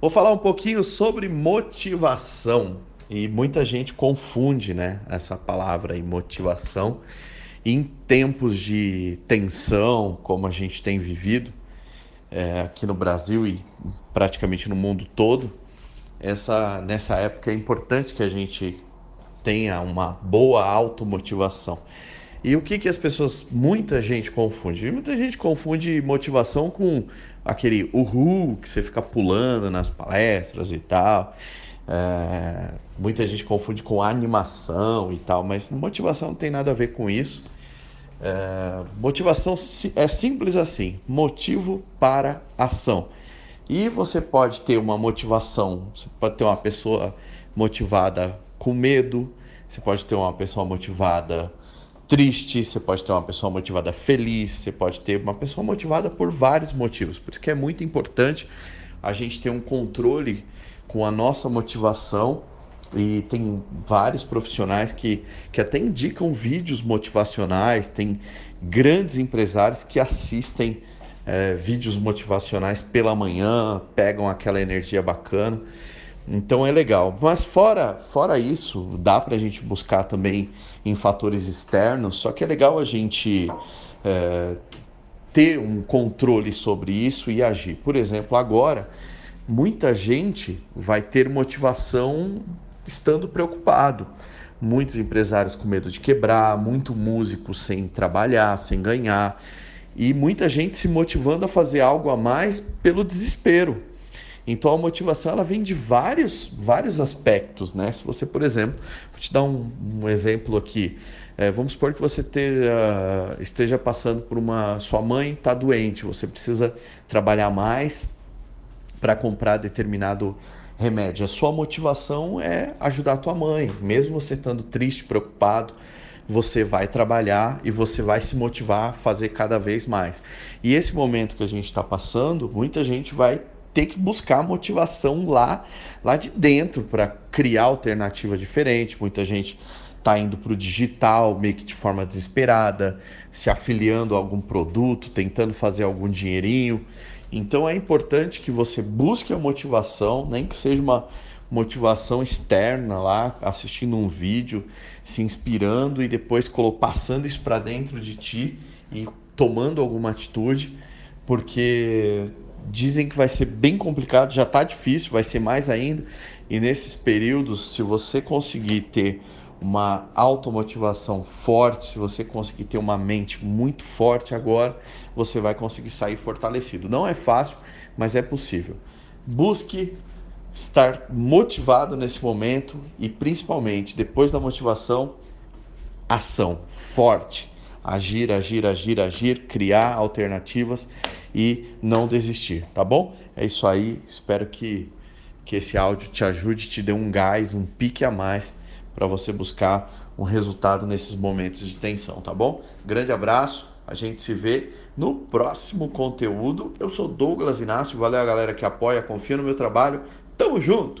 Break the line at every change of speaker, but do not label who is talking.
Vou falar um pouquinho sobre motivação. E muita gente confunde né, essa palavra motivação. Em tempos de tensão, como a gente tem vivido é, aqui no Brasil e praticamente no mundo todo, essa, nessa época é importante que a gente tenha uma boa automotivação. E o que, que as pessoas, muita gente confunde? Muita gente confunde motivação com aquele uhul que você fica pulando nas palestras e tal. É, muita gente confunde com animação e tal, mas motivação não tem nada a ver com isso. É, motivação é simples assim: motivo para ação. E você pode ter uma motivação, você pode ter uma pessoa motivada com medo, você pode ter uma pessoa motivada triste, você pode ter uma pessoa motivada feliz, você pode ter uma pessoa motivada por vários motivos. Por isso que é muito importante a gente ter um controle com a nossa motivação e tem vários profissionais que, que até indicam vídeos motivacionais, tem grandes empresários que assistem é, vídeos motivacionais pela manhã, pegam aquela energia bacana. Então é legal. Mas fora, fora isso, dá para a gente buscar também em fatores externos, só que é legal a gente é, ter um controle sobre isso e agir. Por exemplo, agora, muita gente vai ter motivação estando preocupado. Muitos empresários com medo de quebrar, muito músico sem trabalhar, sem ganhar, e muita gente se motivando a fazer algo a mais pelo desespero então a motivação ela vem de vários, vários aspectos, né? Se você, por exemplo, vou te dar um, um exemplo aqui. É, vamos supor que você uh, esteja passando por uma. Sua mãe está doente, você precisa trabalhar mais para comprar determinado remédio. A sua motivação é ajudar a tua mãe, mesmo você estando triste, preocupado você vai trabalhar e você vai se motivar a fazer cada vez mais. E esse momento que a gente está passando, muita gente vai ter que buscar motivação lá, lá de dentro para criar alternativa diferente. Muita gente está indo para o digital meio que de forma desesperada, se afiliando a algum produto, tentando fazer algum dinheirinho. Então é importante que você busque a motivação, nem que seja uma motivação externa lá, assistindo um vídeo, se inspirando e depois passando isso para dentro de ti e tomando alguma atitude, porque dizem que vai ser bem complicado, já está difícil, vai ser mais ainda. E nesses períodos, se você conseguir ter uma automotivação forte, se você conseguir ter uma mente muito forte agora, você vai conseguir sair fortalecido. Não é fácil, mas é possível. Busque estar motivado nesse momento e principalmente depois da motivação, ação forte. Agir, agir, agir, agir, criar alternativas e não desistir, tá bom? É isso aí, espero que, que esse áudio te ajude, te dê um gás, um pique a mais para você buscar um resultado nesses momentos de tensão, tá bom? Grande abraço, a gente se vê no próximo conteúdo. Eu sou Douglas Inácio, valeu a galera que apoia, confia no meu trabalho. Tamo junto!